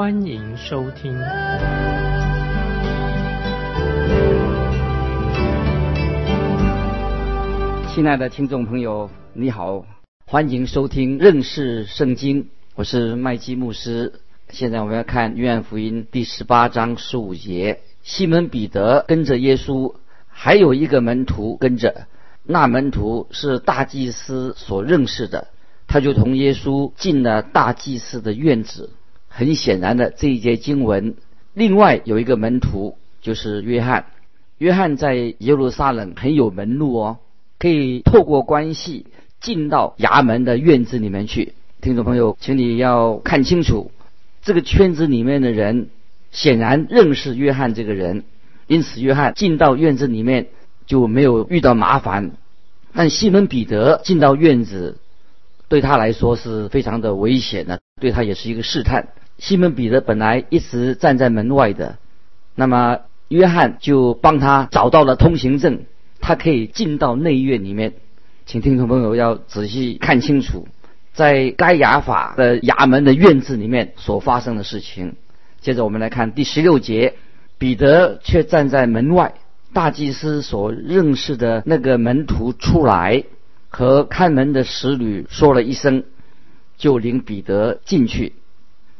欢迎收听。亲爱的听众朋友，你好。欢迎收听认识圣经，我是麦基牧师。现在我们要看约翰福音第十八章十五节。西门彼得跟着耶稣，还有一个门徒跟着。那门徒是大祭司所认识的，他就同耶稣进了大祭司的院子。很显然的，这一节经文，另外有一个门徒就是约翰。约翰在耶路撒冷很有门路哦，可以透过关系。进到衙门的院子里面去，听众朋友，请你要看清楚，这个圈子里面的人显然认识约翰这个人，因此约翰进到院子里面就没有遇到麻烦。但西门彼得进到院子，对他来说是非常的危险的，对他也是一个试探。西门彼得本来一直站在门外的，那么约翰就帮他找到了通行证，他可以进到内院里面。请听众朋友要仔细看清楚，在该衙法的衙门的院子里面所发生的事情。接着我们来看第十六节，彼得却站在门外。大祭司所认识的那个门徒出来，和看门的使女说了一声，就领彼得进去。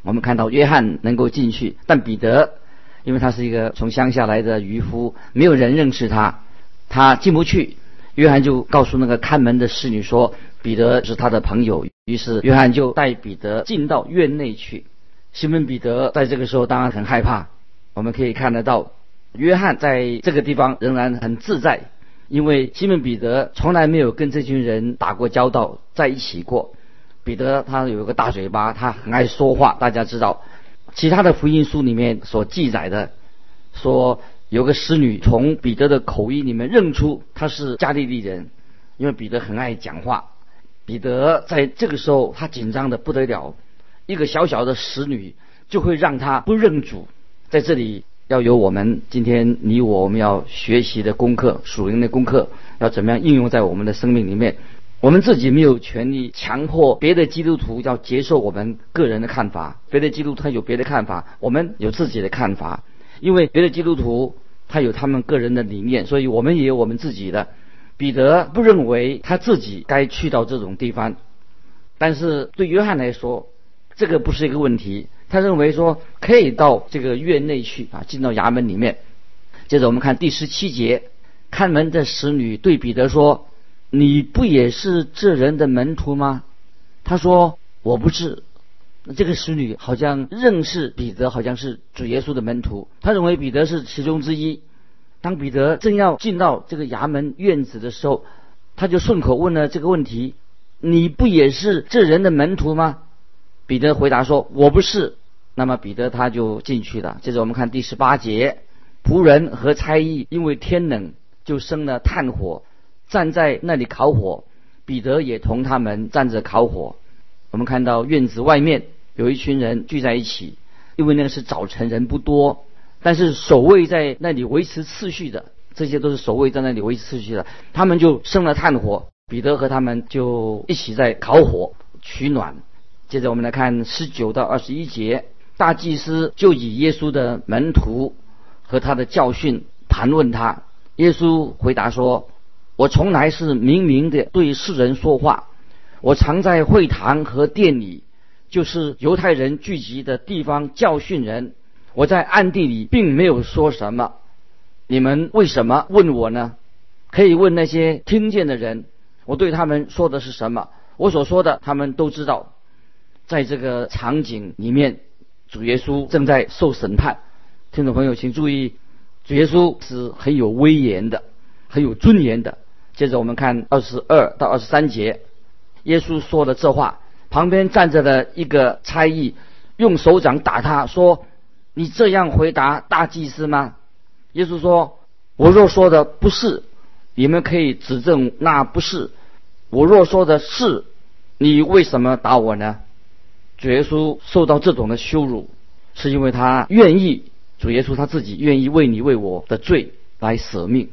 我们看到约翰能够进去，但彼得因为他是一个从乡下来的渔夫，没有人认识他，他进不去。约翰就告诉那个看门的侍女说：“彼得是他的朋友。”于是约翰就带彼得进到院内去。西门彼得在这个时候当然很害怕。我们可以看得到，约翰在这个地方仍然很自在，因为西门彼得从来没有跟这群人打过交道，在一起过。彼得他有一个大嘴巴，他很爱说话。大家知道，其他的福音书里面所记载的说。有个使女从彼得的口音里面认出他是加利利人，因为彼得很爱讲话。彼得在这个时候他紧张的不得了，一个小小的使女就会让他不认主。在这里要有我们今天你我我们要学习的功课，属灵的功课要怎么样应用在我们的生命里面？我们自己没有权利强迫别的基督徒要接受我们个人的看法，别的基督徒他有别的看法，我们有自己的看法。因为别的基督徒他有他们个人的理念，所以我们也有我们自己的。彼得不认为他自己该去到这种地方，但是对约翰来说，这个不是一个问题。他认为说可以到这个院内去啊，进到衙门里面。接着我们看第十七节，看门的使女对彼得说：“你不也是这人的门徒吗？”他说：“我不是。”这个使女好像认识彼得，好像是主耶稣的门徒。他认为彼得是其中之一。当彼得正要进到这个衙门院子的时候，他就顺口问了这个问题：“你不也是这人的门徒吗？”彼得回答说：“我不是。”那么彼得他就进去了。接着我们看第十八节：仆人和差役因为天冷，就生了炭火，站在那里烤火。彼得也同他们站着烤火。我们看到院子外面有一群人聚在一起，因为那个是早晨，人不多，但是守卫在那里维持秩序的，这些都是守卫在那里维持秩序的。他们就生了炭火，彼得和他们就一起在烤火取暖。接着我们来看十九到二十一节，大祭司就以耶稣的门徒和他的教训谈论他。耶稣回答说：“我从来是明明的对世人说话。”我常在会堂和店里，就是犹太人聚集的地方教训人。我在暗地里并没有说什么。你们为什么问我呢？可以问那些听见的人，我对他们说的是什么？我所说的，他们都知道。在这个场景里面，主耶稣正在受审判。听众朋友，请注意，主耶稣是很有威严的，很有尊严的。接着我们看二十二到二十三节。耶稣说了这话，旁边站着的一个差役用手掌打他说：“你这样回答大祭司吗？耶稣说：“我若说的不是，你们可以指证那不是；我若说的是，你为什么打我呢？”主耶稣受到这种的羞辱，是因为他愿意，主耶稣他自己愿意为你为我的罪来舍命。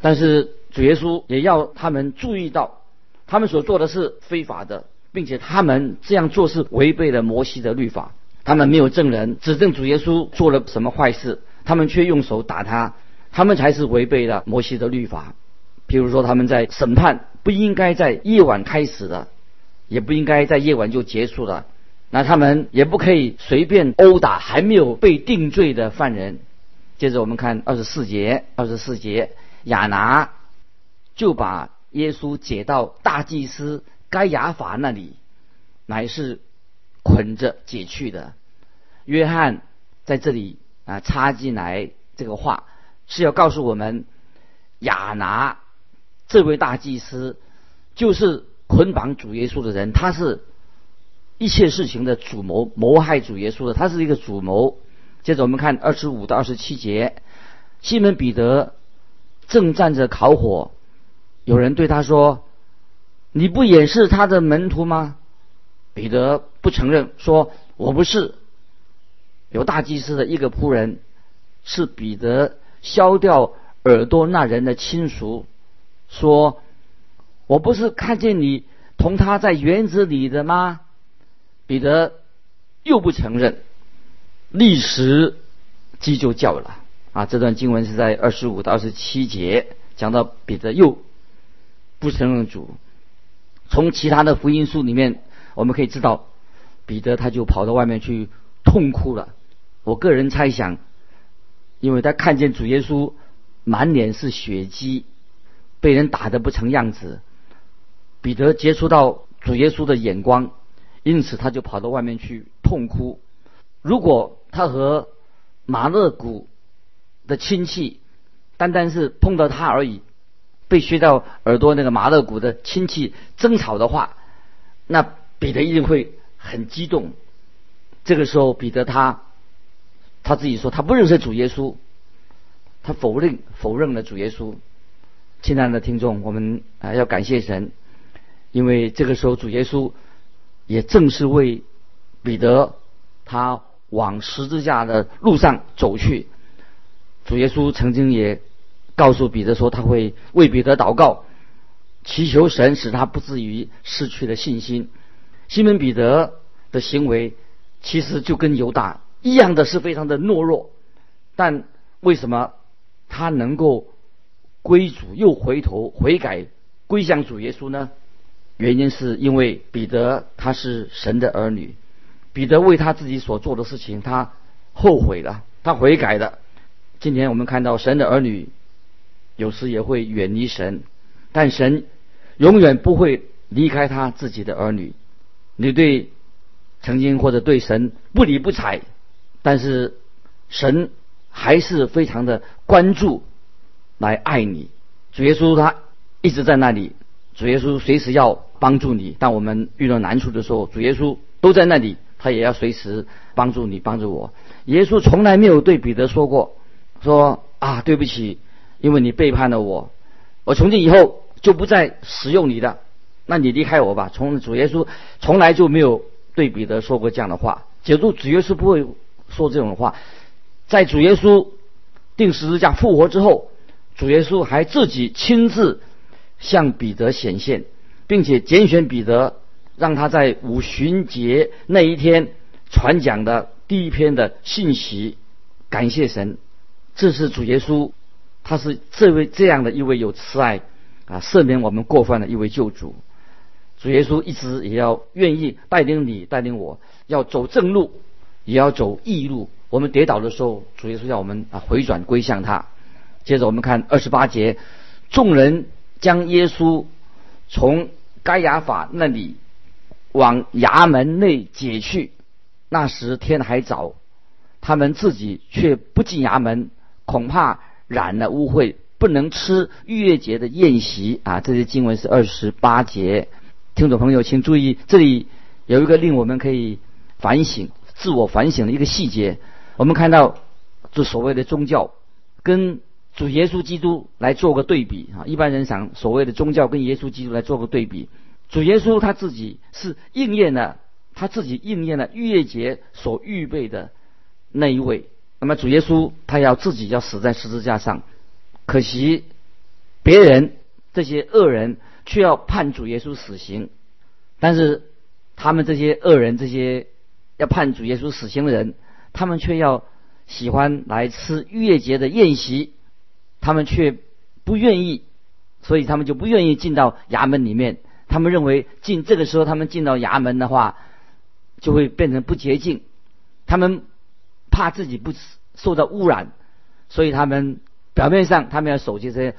但是主耶稣也要他们注意到，他们所做的是非法的，并且他们这样做是违背了摩西的律法。他们没有证人指证主耶稣做了什么坏事，他们却用手打他，他们才是违背了摩西的律法。譬如说，他们在审判不应该在夜晚开始的，也不应该在夜晚就结束了。那他们也不可以随便殴打还没有被定罪的犯人。接着我们看二十四节，二十四节，亚拿就把耶稣解到大祭司该亚法那里，乃是。捆着解去的，约翰在这里啊插进来这个话，是要告诉我们，亚拿这位大祭司就是捆绑主耶稣的人，他是一切事情的主谋，谋害主耶稣的，他是一个主谋。接着我们看二十五到二十七节，西门彼得正站着烤火，有人对他说：“你不也是他的门徒吗？”彼得不承认，说：“我不是。”有大祭司的一个仆人，是彼得削掉耳朵那人的亲属，说：“我不是看见你同他在园子里的吗？”彼得又不承认，立时鸡就叫了。啊，这段经文是在二十五到二十七节讲到彼得又不承认主。从其他的福音书里面。我们可以知道，彼得他就跑到外面去痛哭了。我个人猜想，因为他看见主耶稣满脸是血迹，被人打得不成样子，彼得接触到主耶稣的眼光，因此他就跑到外面去痛哭。如果他和马勒古的亲戚单单是碰到他而已，被削到耳朵那个马勒古的亲戚争吵的话，那。彼得一定会很激动。这个时候，彼得他他自己说他不认识主耶稣，他否认否认了主耶稣。亲爱的听众，我们啊要感谢神，因为这个时候主耶稣也正是为彼得他往十字架的路上走去。主耶稣曾经也告诉彼得说，他会为彼得祷告，祈求神使他不至于失去了信心。西门彼得的行为其实就跟犹大一样的是非常的懦弱，但为什么他能够归主又回头悔改归向主耶稣呢？原因是因为彼得他是神的儿女，彼得为他自己所做的事情他后悔了，他悔改了。今天我们看到神的儿女有时也会远离神，但神永远不会离开他自己的儿女。你对曾经或者对神不理不睬，但是神还是非常的关注来爱你。主耶稣他一直在那里，主耶稣随时要帮助你。当我们遇到难处的时候，主耶稣都在那里，他也要随时帮助你，帮助我。耶稣从来没有对彼得说过说啊对不起，因为你背叛了我，我从今以后就不再使用你的。那你离开我吧。从主耶稣从来就没有对彼得说过这样的话。解读主耶稣不会说这种话。在主耶稣定十字架复活之后，主耶稣还自己亲自向彼得显现，并且拣选彼得，让他在五旬节那一天传讲的第一篇的信息。感谢神，这是主耶稣，他是这位这样的一位有慈爱啊，赦免我们过犯的一位救主。主耶稣一直也要愿意带领你，带领我，要走正路，也要走义路。我们跌倒的时候，主耶稣要我们啊回转归向他。接着我们看二十八节，众人将耶稣从该亚法那里往衙门内解去。那时天还早，他们自己却不进衙门，恐怕染了污秽，不能吃逾越节的宴席啊。这些经文是二十八节。听众朋友，请注意，这里有一个令我们可以反省、自我反省的一个细节。我们看到这所谓的宗教跟主耶稣基督来做个对比啊。一般人想所谓的宗教跟耶稣基督来做个对比，主耶稣他自己是应验了他自己应验了逾越节所预备的那一位。那么主耶稣他要自己要死在十字架上，可惜别人这些恶人却要判主耶稣死刑，但是他们这些恶人这些要判主耶稣死刑的人，他们却要喜欢来吃逾越节的宴席，他们却不愿意，所以他们就不愿意进到衙门里面。他们认为进这个时候他们进到衙门的话，就会变成不洁净。他们。怕自己不受到污染，所以他们表面上他们要守这些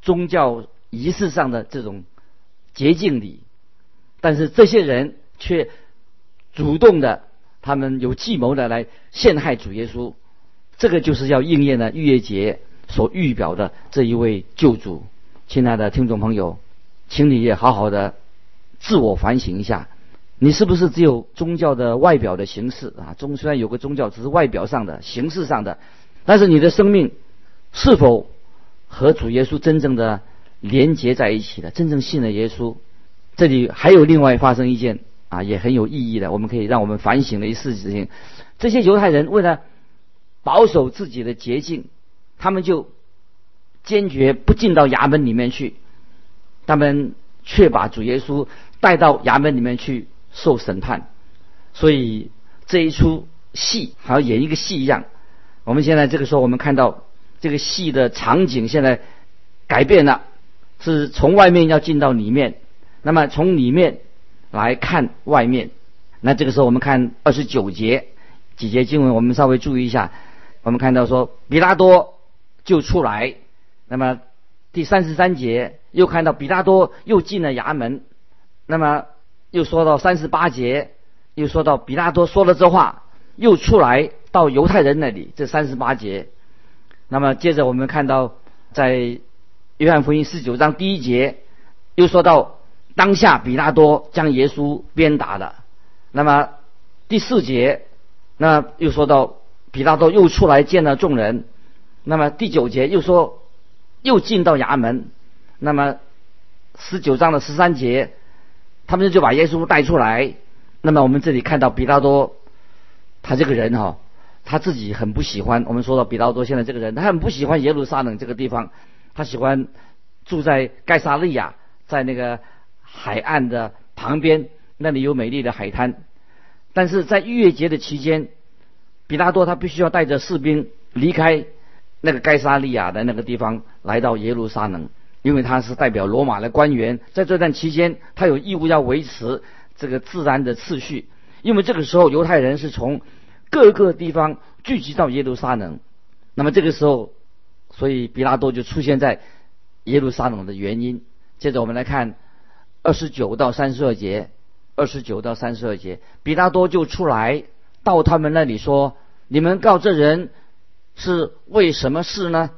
宗教仪式上的这种洁净礼，但是这些人却主动的，他们有计谋的来陷害主耶稣，这个就是要应验了逾越节所预表的这一位救主。亲爱的听众朋友，请你也好好的自我反省一下。你是不是只有宗教的外表的形式啊？宗虽然有个宗教，只是外表上的形式上的，但是你的生命是否和主耶稣真正的连接在一起的？真正信了耶稣，这里还有另外发生一件啊，也很有意义的，我们可以让我们反省的一事情。这些犹太人为了保守自己的洁净，他们就坚决不进到衙门里面去，他们却把主耶稣带到衙门里面去。受审判，所以这一出戏好像演一个戏一样。我们现在这个时候，我们看到这个戏的场景现在改变了，是从外面要进到里面，那么从里面来看外面。那这个时候，我们看二十九节几节经文，我们稍微注意一下。我们看到说，比拉多就出来，那么第三十三节又看到比拉多又进了衙门，那么。又说到三十八节，又说到比拉多说了这话，又出来到犹太人那里。这三十八节，那么接着我们看到，在约翰福音十九章第一节，又说到当下比拉多将耶稣鞭打了。那么第四节，那又说到比拉多又出来见了众人。那么第九节又说又进到衙门。那么十九章的十三节。他们就把耶稣带出来。那么我们这里看到比拉多，他这个人哈，他自己很不喜欢。我们说到比拉多现在这个人，他很不喜欢耶路撒冷这个地方，他喜欢住在盖萨利亚，在那个海岸的旁边，那里有美丽的海滩。但是在逾越节的期间，比拉多他必须要带着士兵离开那个盖萨利亚的那个地方，来到耶路撒冷。因为他是代表罗马的官员，在这段期间，他有义务要维持这个自然的次序。因为这个时候，犹太人是从各个地方聚集到耶路撒冷，那么这个时候，所以比拉多就出现在耶路撒冷的原因。接着我们来看二十九到三十二节，二十九到三十二节，比拉多就出来到他们那里说：“你们告这人是为什么事呢？”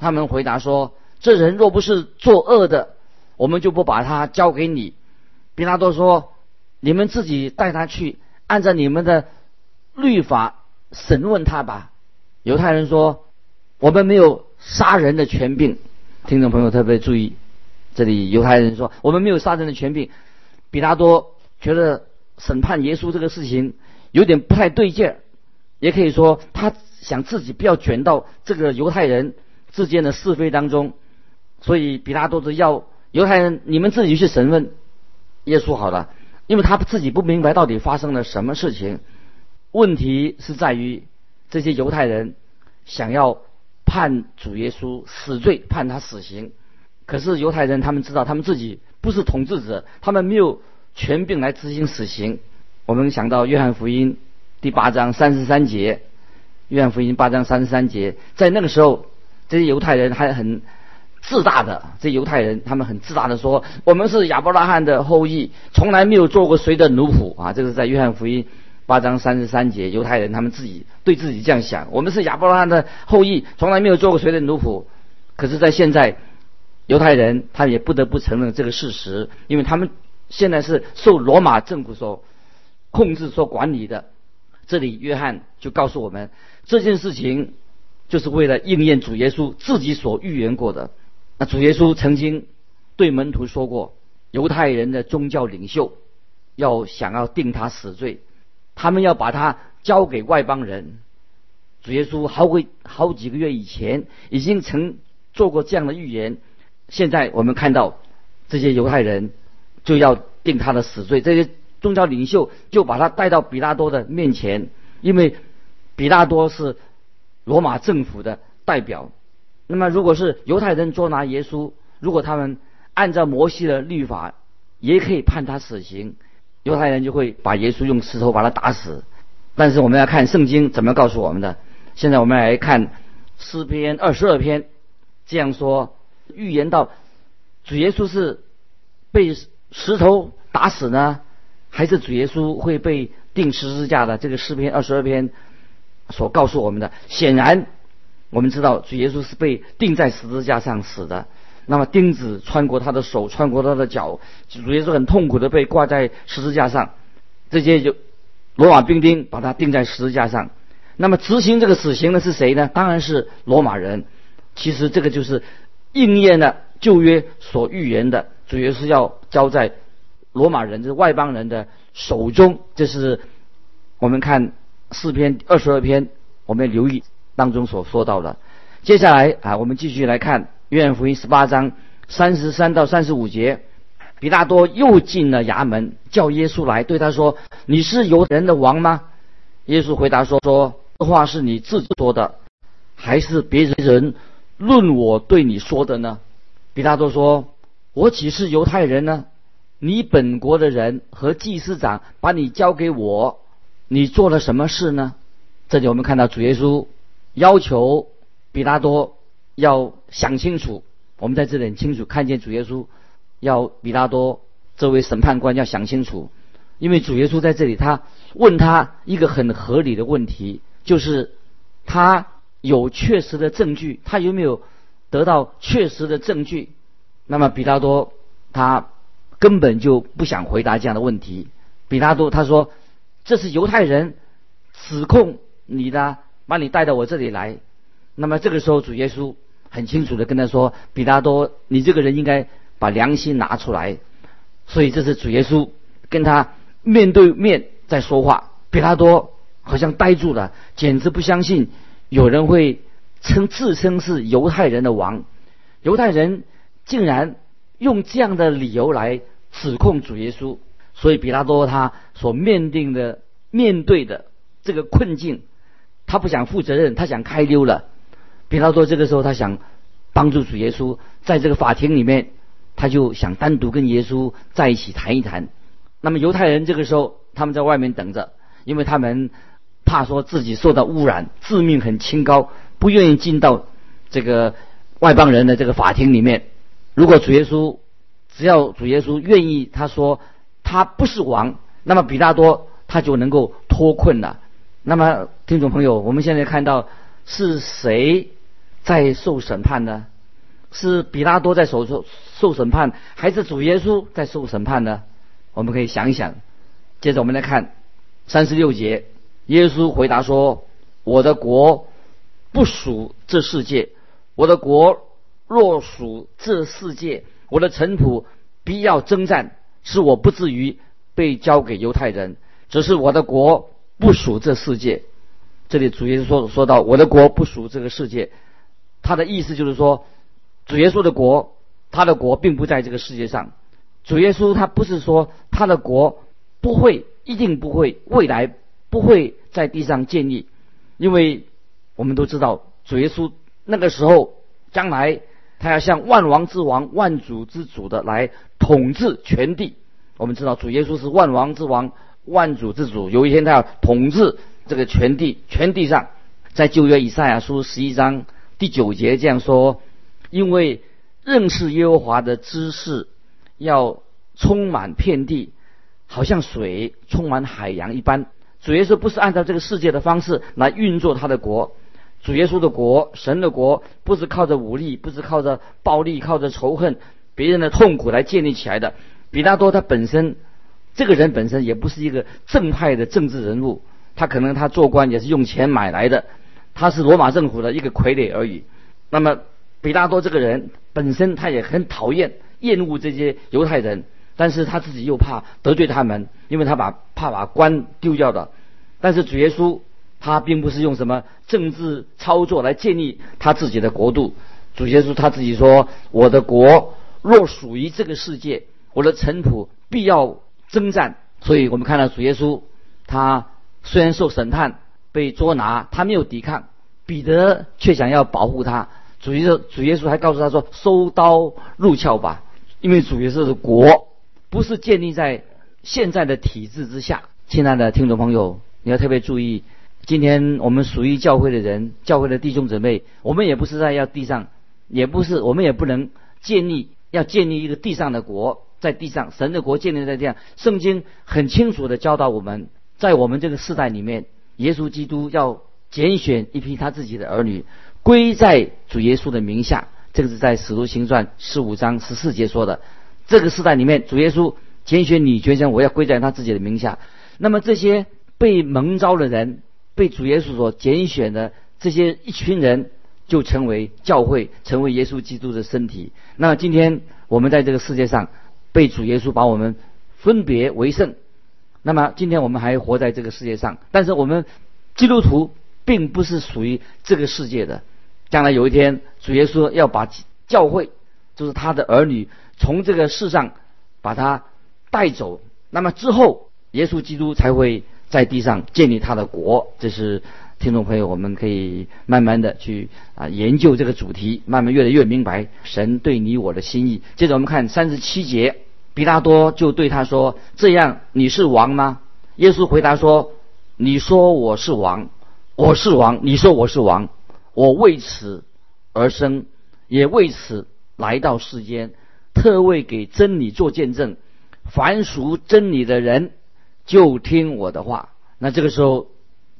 他们回答说。这人若不是作恶的，我们就不把他交给你。比拉多说：“你们自己带他去，按照你们的律法审问他吧。”犹太人说：“我们没有杀人的权柄。”听众朋友特别注意，这里犹太人说：“我们没有杀人的权柄。”比拉多觉得审判耶稣这个事情有点不太对劲儿，也可以说他想自己不要卷到这个犹太人之间的是非当中。所以比拉多是要犹太人，你们自己去审问耶稣好了，因为他自己不明白到底发生了什么事情。问题是在于这些犹太人想要判主耶稣死罪，判他死刑。可是犹太人他们知道，他们自己不是统治者，他们没有权柄来执行死刑。我们想到约翰福音第八章三十三节，约翰福音八章三十三节，在那个时候，这些犹太人还很。自大的这犹太人，他们很自大的说：“我们是亚伯拉罕的后裔，从来没有做过谁的奴仆啊！”这个是在约翰福音八章三十三节，犹太人他们自己对自己这样想：“我们是亚伯拉罕的后裔，从来没有做过谁的奴仆。”可是，在现在，犹太人他也不得不承认这个事实，因为他们现在是受罗马政府所控制、所管理的。这里约翰就告诉我们，这件事情就是为了应验主耶稣自己所预言过的。那主耶稣曾经对门徒说过，犹太人的宗教领袖要想要定他死罪，他们要把他交给外邦人。主耶稣好几好几个月以前已经曾做过这样的预言。现在我们看到这些犹太人就要定他的死罪，这些宗教领袖就把他带到比拉多的面前，因为比拉多是罗马政府的代表。那么，如果是犹太人捉拿耶稣，如果他们按照摩西的律法，也可以判他死刑，犹太人就会把耶稣用石头把他打死。但是我们要看圣经怎么告诉我们的。现在我们来看诗篇二十二篇，这样说预言到主耶稣是被石头打死呢，还是主耶稣会被钉十字架的？这个诗篇二十二篇所告诉我们的，显然。我们知道主耶稣是被钉在十字架上死的，那么钉子穿过他的手，穿过他的脚，主耶稣很痛苦的被挂在十字架上，这些就罗马兵丁把他钉在十字架上。那么执行这个死刑的是谁呢？当然是罗马人。其实这个就是应验了旧约所预言的，主耶稣要交在罗马人，就是外邦人的手中。这是我们看四篇二十二篇，我们留意。当中所说到的，接下来啊，我们继续来看约翰福音十八章三十三到三十五节，比大多又进了衙门，叫耶稣来，对他说：“你是犹人的王吗？”耶稣回答说：“说这话是你自己说的，还是别人论我对你说的呢？”比大多说：“我岂是犹太人呢？你本国的人和祭司长把你交给我，你做了什么事呢？”这里我们看到主耶稣。要求比拉多要想清楚，我们在这里很清楚看见主耶稣要比拉多这位审判官要想清楚，因为主耶稣在这里他问他一个很合理的问题，就是他有确实的证据，他有没有得到确实的证据？那么比拉多他根本就不想回答这样的问题。比拉多他说：“这是犹太人指控你的。”把你带到我这里来，那么这个时候主耶稣很清楚的跟他说：“比拉多，你这个人应该把良心拿出来。”所以这是主耶稣跟他面对面在说话。比拉多好像呆住了，简直不相信有人会称自称是犹太人的王，犹太人竟然用这样的理由来指控主耶稣。所以比拉多他所面对的面对的这个困境。他不想负责任，他想开溜了。比拉多这个时候，他想帮助主耶稣，在这个法庭里面，他就想单独跟耶稣在一起谈一谈。那么犹太人这个时候，他们在外面等着，因为他们怕说自己受到污染，致命很清高，不愿意进到这个外邦人的这个法庭里面。如果主耶稣只要主耶稣愿意，他说他不是王，那么比拉多他就能够脱困了。那么，听众朋友，我们现在看到是谁在受审判呢？是比拉多在受受受审判，还是主耶稣在受审判呢？我们可以想一想。接着我们来看三十六节，耶稣回答说：“我的国不属这世界，我的国若属这世界，我的臣仆必要征战，使我不至于被交给犹太人。只是我的国。”不属这世界，这里主耶稣说说到我的国不属这个世界，他的意思就是说，主耶稣的国，他的国并不在这个世界上。主耶稣他不是说他的国不会，一定不会，未来不会在地上建立，因为我们都知道主耶稣那个时候将来他要像万王之王、万主之主的来统治全地。我们知道主耶稣是万王之王。万主之主，有一天他要统治这个全地，全地上，在旧约以赛亚书十一章第九节这样说：因为认识耶和华的知识要充满遍地，好像水充满海洋一般。主耶稣不是按照这个世界的方式来运作他的国，主耶稣的国，神的国，不是靠着武力，不是靠着暴力，靠着仇恨别人的痛苦来建立起来的。比拉多他本身。这个人本身也不是一个正派的政治人物，他可能他做官也是用钱买来的，他是罗马政府的一个傀儡而已。那么比拉多这个人本身他也很讨厌、厌恶这些犹太人，但是他自己又怕得罪他们，因为他把怕把官丢掉的。但是主耶稣他并不是用什么政治操作来建立他自己的国度。主耶稣他自己说：“我的国若属于这个世界，我的臣仆必要征战。”所以我们看到主耶稣他虽然受审判、被捉拿，他没有抵抗，彼得却想要保护他。主耶稣主耶稣还告诉他说：“收刀入鞘吧，因为主耶稣的国不是建立在现在的体制之下。”亲爱的听众朋友。你要特别注意，今天我们属于教会的人，教会的弟兄姊妹，我们也不是在要地上，也不是我们也不能建立要建立一个地上的国，在地上神的国建立在这样。圣经很清楚的教导我们，在我们这个时代里面，耶稣基督要拣选一批他自己的儿女，归在主耶稣的名下。这个是在使徒行传十五章十四节说的。这个时代里面，主耶稣拣选你，学生我要归在他自己的名下。那么这些。被蒙召的人，被主耶稣所拣选的这些一群人，就成为教会，成为耶稣基督的身体。那今天我们在这个世界上，被主耶稣把我们分别为圣。那么今天我们还活在这个世界上，但是我们基督徒并不是属于这个世界的。将来有一天，主耶稣要把教会，就是他的儿女，从这个世上把他带走。那么之后，耶稣基督才会。在地上建立他的国，这是听众朋友，我们可以慢慢的去啊研究这个主题，慢慢越来越明白神对你我的心意。接着我们看三十七节，比拉多就对他说：“这样你是王吗？”耶稣回答说：“你说我是王，我是王。你说我是王，我为此而生，也为此来到世间，特为给真理做见证。凡属真理的人。”就听我的话。那这个时候，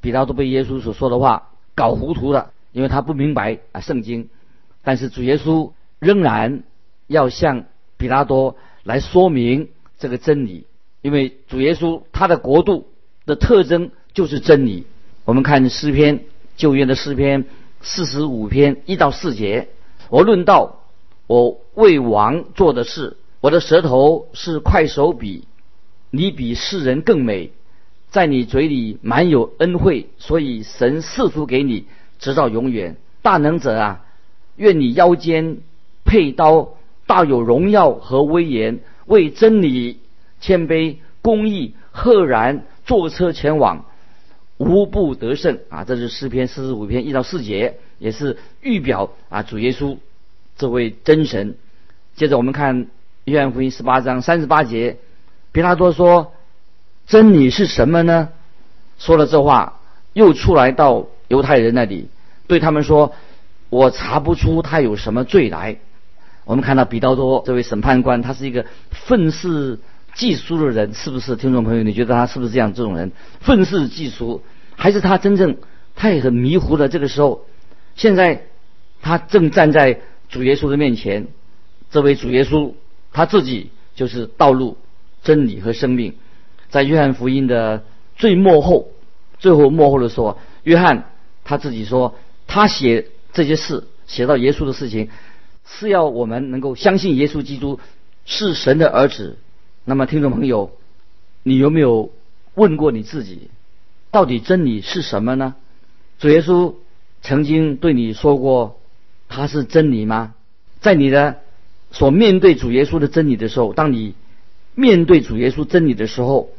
比拉多被耶稣所说的话搞糊涂了，因为他不明白啊圣经。但是主耶稣仍然要向比拉多来说明这个真理，因为主耶稣他的国度的特征就是真理。我们看诗篇旧约的诗篇四十五篇一到四节，我论道，我为王做的事，我的舌头是快手笔。你比世人更美，在你嘴里满有恩惠，所以神赐福给你，直到永远。大能者啊，愿你腰间佩刀，大有荣耀和威严，为真理谦卑公义赫然坐车前往，无不得胜啊！这是诗篇四十五篇一到四节，也是预表啊主耶稣这位真神。接着我们看约翰福音十八章三十八节。比拉多说：“真理是什么呢？”说了这话，又出来到犹太人那里，对他们说：“我查不出他有什么罪来。”我们看到比刀多这位审判官，他是一个愤世嫉俗的人，是不是？听众朋友，你觉得他是不是这样？这种人愤世嫉俗，还是他真正他也很迷糊的？这个时候，现在他正站在主耶稣的面前，这位主耶稣他自己就是道路。真理和生命，在约翰福音的最末后、最后末后的时候，约翰他自己说，他写这些事，写到耶稣的事情，是要我们能够相信耶稣基督是神的儿子。那么，听众朋友，你有没有问过你自己，到底真理是什么呢？主耶稣曾经对你说过，他是真理吗？在你的所面对主耶稣的真理的时候，当你面对主耶稣真理的时候，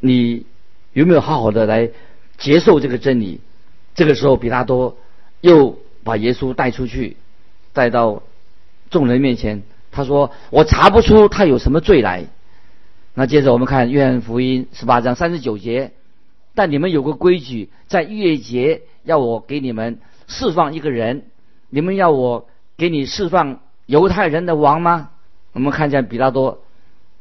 你有没有好好的来接受这个真理？这个时候，比拉多又把耶稣带出去，带到众人面前。他说：“我查不出他有什么罪来。”那接着我们看约翰福音十八章三十九节。但你们有个规矩，在月节要我给你们释放一个人，你们要我给你释放犹太人的王吗？我们看见比拉多。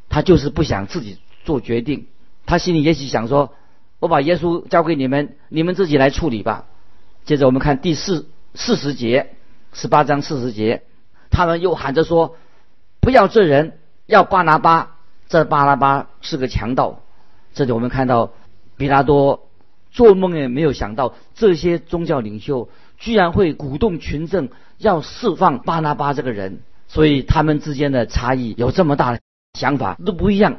他就是不想自己做决定，他心里也许想说：“我把耶稣交给你们，你们自己来处理吧。”接着我们看第四四十节，十八章四十节，他们又喊着说：“不要这人，要巴拿巴。”这巴拿巴是个强盗。这里我们看到比拉多做梦也没有想到，这些宗教领袖居然会鼓动群众要释放巴拿巴这个人，所以他们之间的差异有这么大的想法都不一样。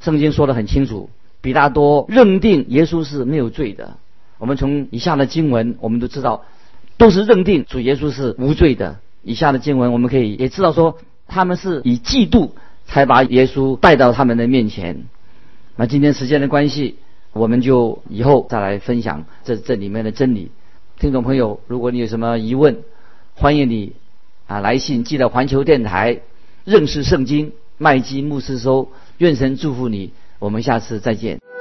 圣经说得很清楚，比拉多认定耶稣是没有罪的。我们从以下的经文，我们都知道，都是认定主耶稣是无罪的。以下的经文，我们可以也知道说，他们是以嫉妒才把耶稣带到他们的面前。那今天时间的关系。我们就以后再来分享这这里面的真理。听众朋友，如果你有什么疑问，欢迎你啊来信寄到环球电台认识圣经麦基牧师收。愿神祝福你，我们下次再见。